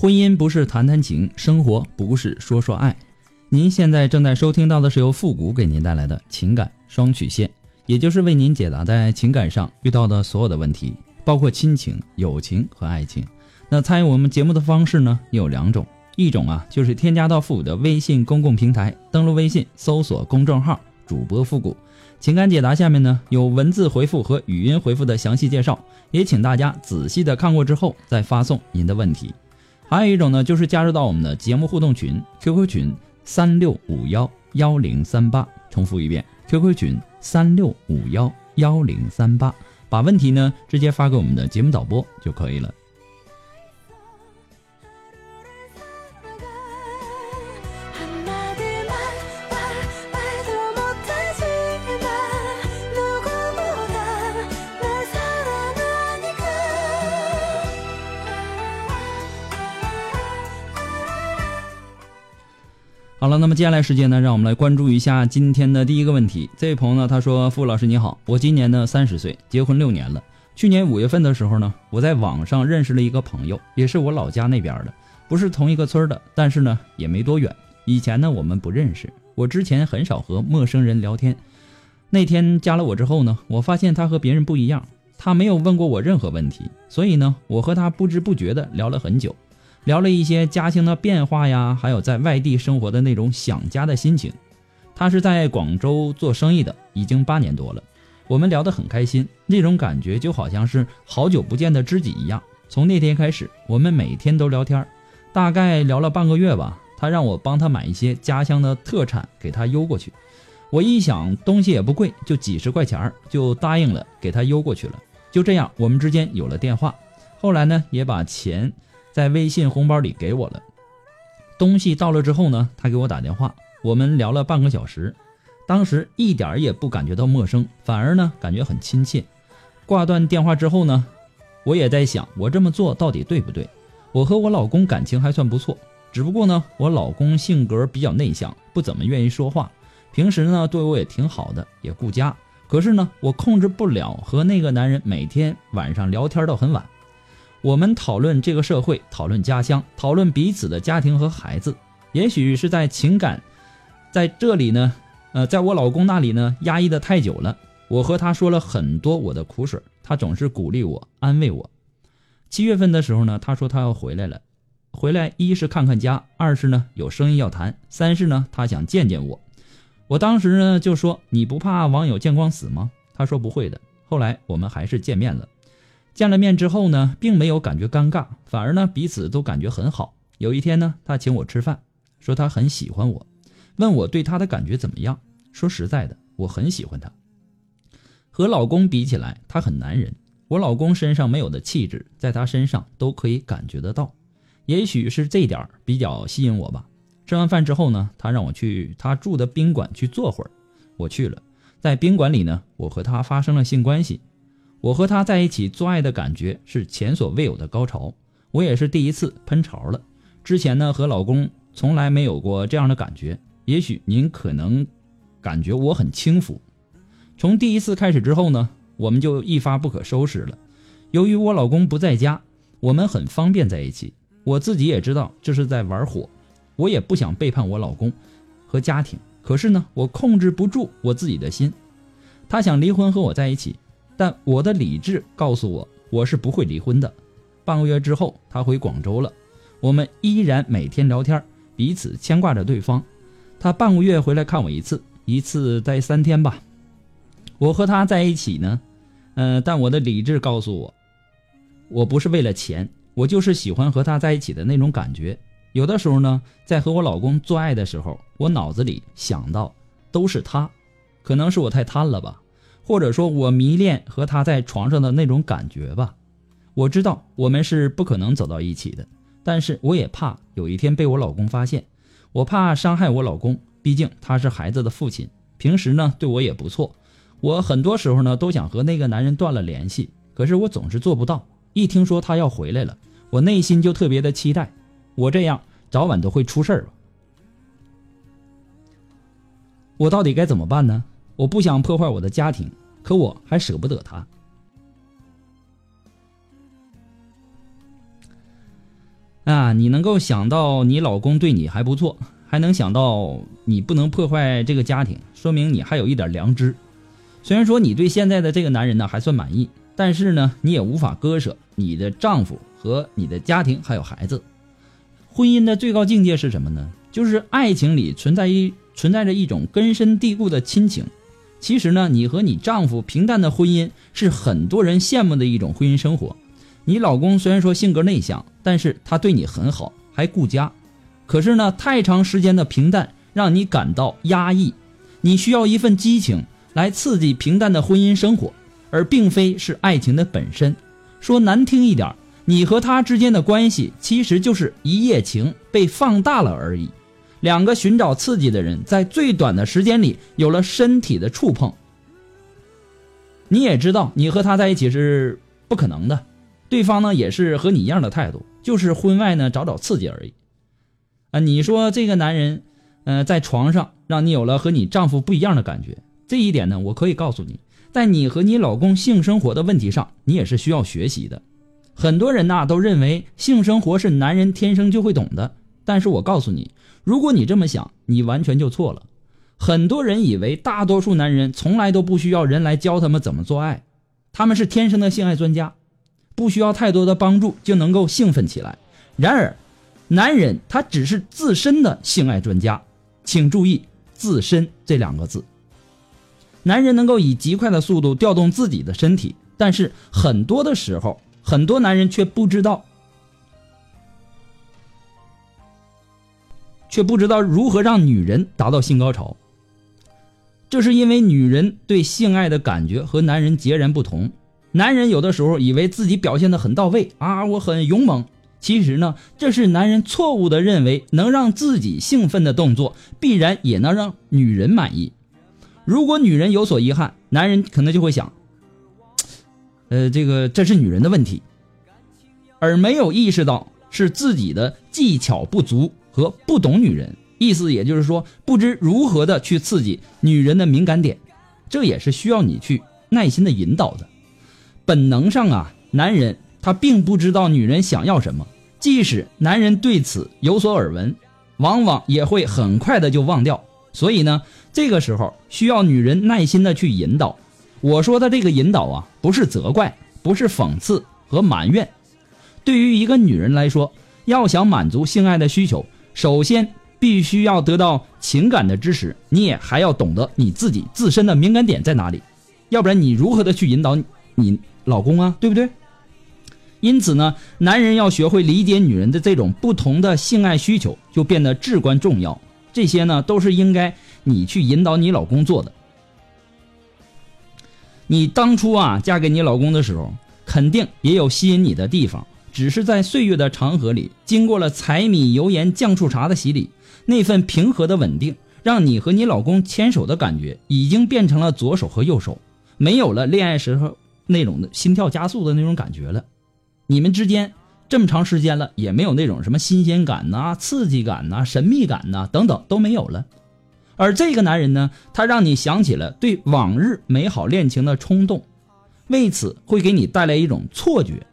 婚姻不是谈谈情，生活不是说说爱。您现在正在收听到的是由复古给您带来的情感双曲线，也就是为您解答在情感上遇到的所有的问题，包括亲情、友情和爱情。那参与我们节目的方式呢，有两种，一种啊就是添加到复古的微信公共平台，登录微信搜索公众号主播复古情感解答，下面呢有文字回复和语音回复的详细介绍，也请大家仔细的看过之后再发送您的问题。还有一种呢，就是加入到我们的节目互动群，QQ 群三六五幺幺零三八，重复一遍，QQ 群三六五幺幺零三八，把问题呢直接发给我们的节目导播就可以了。好了，那么接下来时间呢，让我们来关注一下今天的第一个问题。这位朋友呢，他说：“傅老师你好，我今年呢三十岁，结婚六年了。去年五月份的时候呢，我在网上认识了一个朋友，也是我老家那边的，不是同一个村的，但是呢也没多远。以前呢我们不认识，我之前很少和陌生人聊天。那天加了我之后呢，我发现他和别人不一样，他没有问过我任何问题，所以呢，我和他不知不觉的聊了很久。”聊了一些家庭的变化呀，还有在外地生活的那种想家的心情。他是在广州做生意的，已经八年多了。我们聊得很开心，那种感觉就好像是好久不见的知己一样。从那天开始，我们每天都聊天，大概聊了半个月吧。他让我帮他买一些家乡的特产给他邮过去。我一想东西也不贵，就几十块钱儿就答应了，给他邮过去了。就这样，我们之间有了电话。后来呢，也把钱。在微信红包里给我了东西到了之后呢，他给我打电话，我们聊了半个小时，当时一点也不感觉到陌生，反而呢感觉很亲切。挂断电话之后呢，我也在想，我这么做到底对不对？我和我老公感情还算不错，只不过呢，我老公性格比较内向，不怎么愿意说话，平时呢对我也挺好的，也顾家。可是呢，我控制不了和那个男人每天晚上聊天到很晚。我们讨论这个社会，讨论家乡，讨论彼此的家庭和孩子。也许是在情感，在这里呢，呃，在我老公那里呢，压抑的太久了。我和他说了很多我的苦水，他总是鼓励我，安慰我。七月份的时候呢，他说他要回来了，回来一是看看家，二是呢有生意要谈，三是呢他想见见我。我当时呢就说你不怕网友见光死吗？他说不会的。后来我们还是见面了。见了面之后呢，并没有感觉尴尬，反而呢彼此都感觉很好。有一天呢，他请我吃饭，说他很喜欢我，问我对他的感觉怎么样。说实在的，我很喜欢他。和老公比起来，他很男人，我老公身上没有的气质，在他身上都可以感觉得到。也许是这点比较吸引我吧。吃完饭之后呢，他让我去他住的宾馆去坐会儿，我去了。在宾馆里呢，我和他发生了性关系。我和他在一起做爱的感觉是前所未有的高潮，我也是第一次喷潮了。之前呢和老公从来没有过这样的感觉，也许您可能感觉我很轻浮。从第一次开始之后呢，我们就一发不可收拾了。由于我老公不在家，我们很方便在一起。我自己也知道这是在玩火，我也不想背叛我老公和家庭，可是呢，我控制不住我自己的心。他想离婚和我在一起。但我的理智告诉我，我是不会离婚的。半个月之后，他回广州了，我们依然每天聊天，彼此牵挂着对方。他半个月回来看我一次，一次待三天吧。我和他在一起呢，嗯，但我的理智告诉我，我不是为了钱，我就是喜欢和他在一起的那种感觉。有的时候呢，在和我老公做爱的时候，我脑子里想到都是他，可能是我太贪了吧。或者说我迷恋和他在床上的那种感觉吧。我知道我们是不可能走到一起的，但是我也怕有一天被我老公发现，我怕伤害我老公，毕竟他是孩子的父亲，平时呢对我也不错。我很多时候呢都想和那个男人断了联系，可是我总是做不到。一听说他要回来了，我内心就特别的期待。我这样早晚都会出事儿吧？我到底该怎么办呢？我不想破坏我的家庭，可我还舍不得他。啊，你能够想到你老公对你还不错，还能想到你不能破坏这个家庭，说明你还有一点良知。虽然说你对现在的这个男人呢还算满意，但是呢你也无法割舍你的丈夫和你的家庭还有孩子。婚姻的最高境界是什么呢？就是爱情里存在一存在着一种根深蒂固的亲情。其实呢，你和你丈夫平淡的婚姻是很多人羡慕的一种婚姻生活。你老公虽然说性格内向，但是他对你很好，还顾家。可是呢，太长时间的平淡让你感到压抑，你需要一份激情。来刺激平淡的婚姻生活，而并非是爱情的本身。说难听一点，你和他之间的关系其实就是一夜情被放大了而已。两个寻找刺激的人，在最短的时间里有了身体的触碰。你也知道，你和他在一起是不可能的。对方呢，也是和你一样的态度，就是婚外呢找找刺激而已。啊，你说这个男人，呃，在床上让你有了和你丈夫不一样的感觉。这一点呢，我可以告诉你，在你和你老公性生活的问题上，你也是需要学习的。很多人呐都认为性生活是男人天生就会懂的，但是我告诉你，如果你这么想，你完全就错了。很多人以为大多数男人从来都不需要人来教他们怎么做爱，他们是天生的性爱专家，不需要太多的帮助就能够兴奋起来。然而，男人他只是自身的性爱专家，请注意“自身”这两个字。男人能够以极快的速度调动自己的身体，但是很多的时候，很多男人却不知道，却不知道如何让女人达到性高潮。这是因为女人对性爱的感觉和男人截然不同。男人有的时候以为自己表现的很到位啊，我很勇猛。其实呢，这是男人错误的认为能让自己兴奋的动作，必然也能让女人满意。如果女人有所遗憾，男人可能就会想，呃，这个这是女人的问题，而没有意识到是自己的技巧不足和不懂女人。意思也就是说，不知如何的去刺激女人的敏感点，这也是需要你去耐心的引导的。本能上啊，男人他并不知道女人想要什么，即使男人对此有所耳闻，往往也会很快的就忘掉。所以呢。这个时候需要女人耐心的去引导。我说的这个引导啊，不是责怪，不是讽刺和埋怨。对于一个女人来说，要想满足性爱的需求，首先必须要得到情感的支持，你也还要懂得你自己自身的敏感点在哪里。要不然你如何的去引导你老公啊？对不对？因此呢，男人要学会理解女人的这种不同的性爱需求，就变得至关重要。这些呢，都是应该。你去引导你老公做的。你当初啊嫁给你老公的时候，肯定也有吸引你的地方，只是在岁月的长河里，经过了柴米油盐酱醋茶的洗礼，那份平和的稳定，让你和你老公牵手的感觉，已经变成了左手和右手，没有了恋爱时候那种的心跳加速的那种感觉了。你们之间这么长时间了，也没有那种什么新鲜感呐、刺激感呐、神秘感呐等等都没有了。而这个男人呢，他让你想起了对往日美好恋情的冲动，为此会给你带来一种错觉，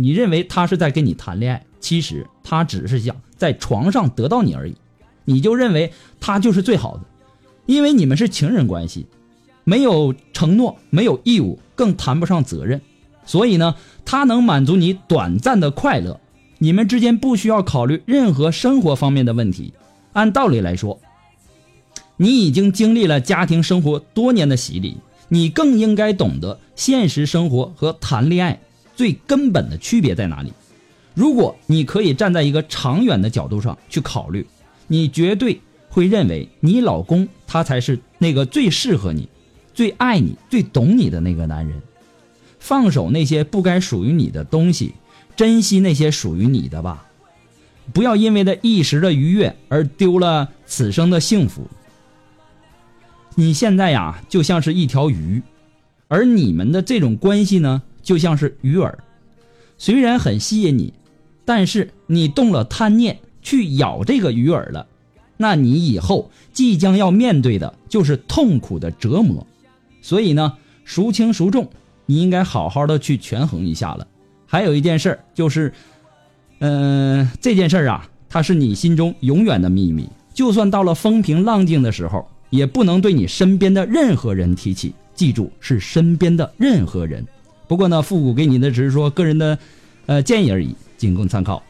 你认为他是在跟你谈恋爱，其实他只是想在床上得到你而已，你就认为他就是最好的，因为你们是情人关系，没有承诺，没有义务，更谈不上责任，所以呢，他能满足你短暂的快乐，你们之间不需要考虑任何生活方面的问题，按道理来说。你已经经历了家庭生活多年的洗礼，你更应该懂得现实生活和谈恋爱最根本的区别在哪里。如果你可以站在一个长远的角度上去考虑，你绝对会认为你老公他才是那个最适合你、最爱你、最懂你的那个男人。放手那些不该属于你的东西，珍惜那些属于你的吧。不要因为那一时的愉悦而丢了此生的幸福。你现在呀，就像是一条鱼，而你们的这种关系呢，就像是鱼饵。虽然很吸引你，但是你动了贪念去咬这个鱼饵了，那你以后即将要面对的就是痛苦的折磨。所以呢，孰轻孰重？你应该好好的去权衡一下了。还有一件事就是，嗯，这件事啊，它是你心中永远的秘密，就算到了风平浪静的时候，也不能对你身边的任何人提起。记住，是身边的任何人。不过呢，复古给你的只是说个人的，呃，建议而已，仅供参考。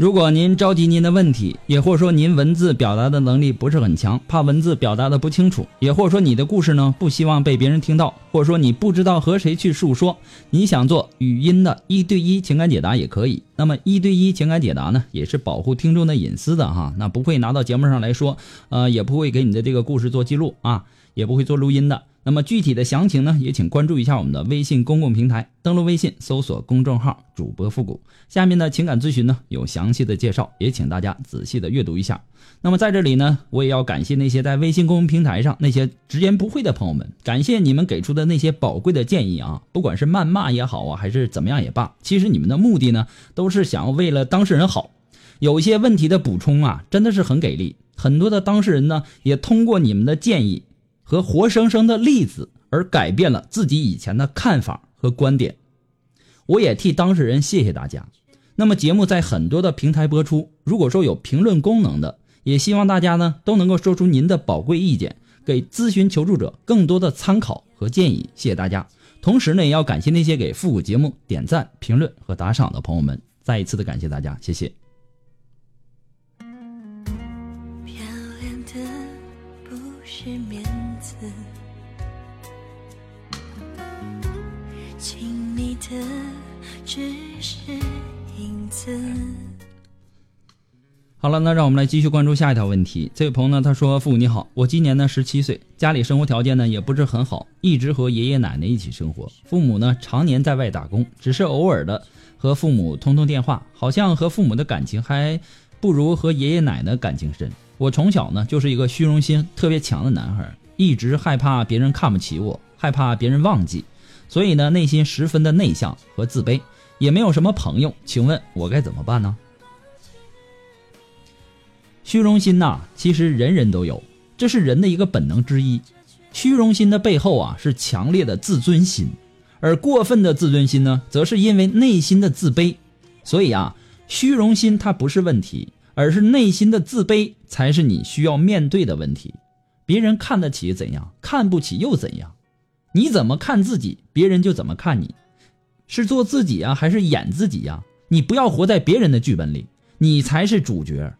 如果您着急您的问题，也或者说您文字表达的能力不是很强，怕文字表达的不清楚，也或者说你的故事呢不希望被别人听到，或者说你不知道和谁去诉说，你想做语音的一对一情感解答也可以。那么一对一情感解答呢，也是保护听众的隐私的哈，那不会拿到节目上来说，呃，也不会给你的这个故事做记录啊，也不会做录音的。那么具体的详情呢，也请关注一下我们的微信公共平台，登录微信搜索公众号“主播复古”。下面的情感咨询呢有详细的介绍，也请大家仔细的阅读一下。那么在这里呢，我也要感谢那些在微信公众平台上那些直言不讳的朋友们，感谢你们给出的那些宝贵的建议啊，不管是谩骂也好啊，还是怎么样也罢，其实你们的目的呢，都是想要为了当事人好。有一些问题的补充啊，真的是很给力，很多的当事人呢，也通过你们的建议。和活生生的例子而改变了自己以前的看法和观点，我也替当事人谢谢大家。那么节目在很多的平台播出，如果说有评论功能的，也希望大家呢都能够说出您的宝贵意见，给咨询求助者更多的参考和建议。谢谢大家。同时呢，也要感谢那些给复古节目点赞、评论和打赏的朋友们，再一次的感谢大家，谢谢。是面子，亲密的只是影子。好了，那让我们来继续关注下一条问题。这位朋友呢，他说：“父母你好，我今年呢十七岁，家里生活条件呢也不是很好，一直和爷爷奶奶一起生活。父母呢常年在外打工，只是偶尔的和父母通通电话，好像和父母的感情还不如和爷爷奶奶感情深。我从小呢就是一个虚荣心特别强的男孩，一直害怕别人看不起我，害怕别人忘记。”所以呢，内心十分的内向和自卑，也没有什么朋友。请问我该怎么办呢？虚荣心呐，其实人人都有，这是人的一个本能之一。虚荣心的背后啊，是强烈的自尊心，而过分的自尊心呢，则是因为内心的自卑。所以啊，虚荣心它不是问题，而是内心的自卑才是你需要面对的问题。别人看得起怎样，看不起又怎样？你怎么看自己，别人就怎么看你，是做自己啊，还是演自己呀？你不要活在别人的剧本里，你才是主角。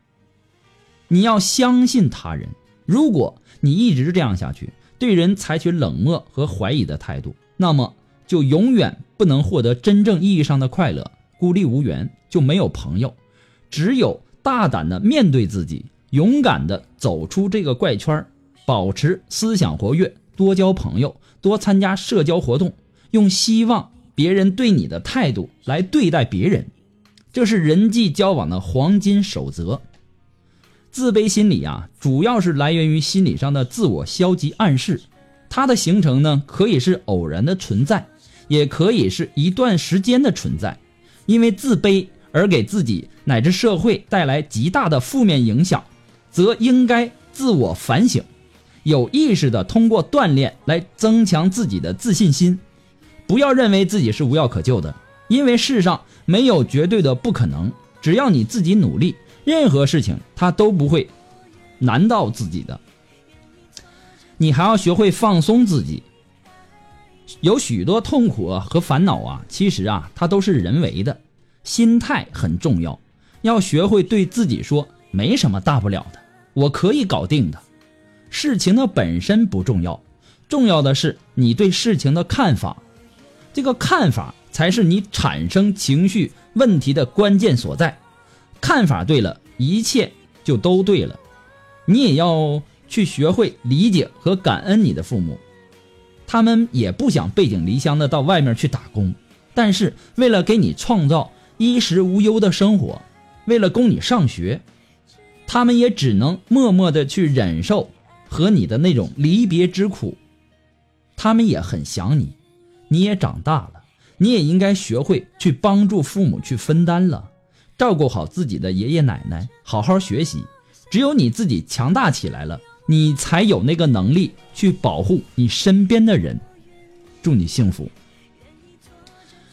你要相信他人。如果你一直这样下去，对人采取冷漠和怀疑的态度，那么就永远不能获得真正意义上的快乐，孤立无援，就没有朋友。只有大胆的面对自己，勇敢的走出这个怪圈，保持思想活跃，多交朋友。多参加社交活动，用希望别人对你的态度来对待别人，这是人际交往的黄金守则。自卑心理啊，主要是来源于心理上的自我消极暗示，它的形成呢，可以是偶然的存在，也可以是一段时间的存在。因为自卑而给自己乃至社会带来极大的负面影响，则应该自我反省。有意识的通过锻炼来增强自己的自信心，不要认为自己是无药可救的，因为世上没有绝对的不可能，只要你自己努力，任何事情它都不会难到自己的。你还要学会放松自己。有许多痛苦和烦恼啊，其实啊，它都是人为的。心态很重要，要学会对自己说：“没什么大不了的，我可以搞定的。”事情的本身不重要，重要的是你对事情的看法。这个看法才是你产生情绪问题的关键所在。看法对了，一切就都对了。你也要去学会理解和感恩你的父母。他们也不想背井离乡的到外面去打工，但是为了给你创造衣食无忧的生活，为了供你上学，他们也只能默默的去忍受和你的那种离别之苦。他们也很想你，你也长大了，你也应该学会去帮助父母去分担了，照顾好自己的爷爷奶奶，好好学习。只有你自己强大起来了。你才有那个能力去保护你身边的人，祝你幸福。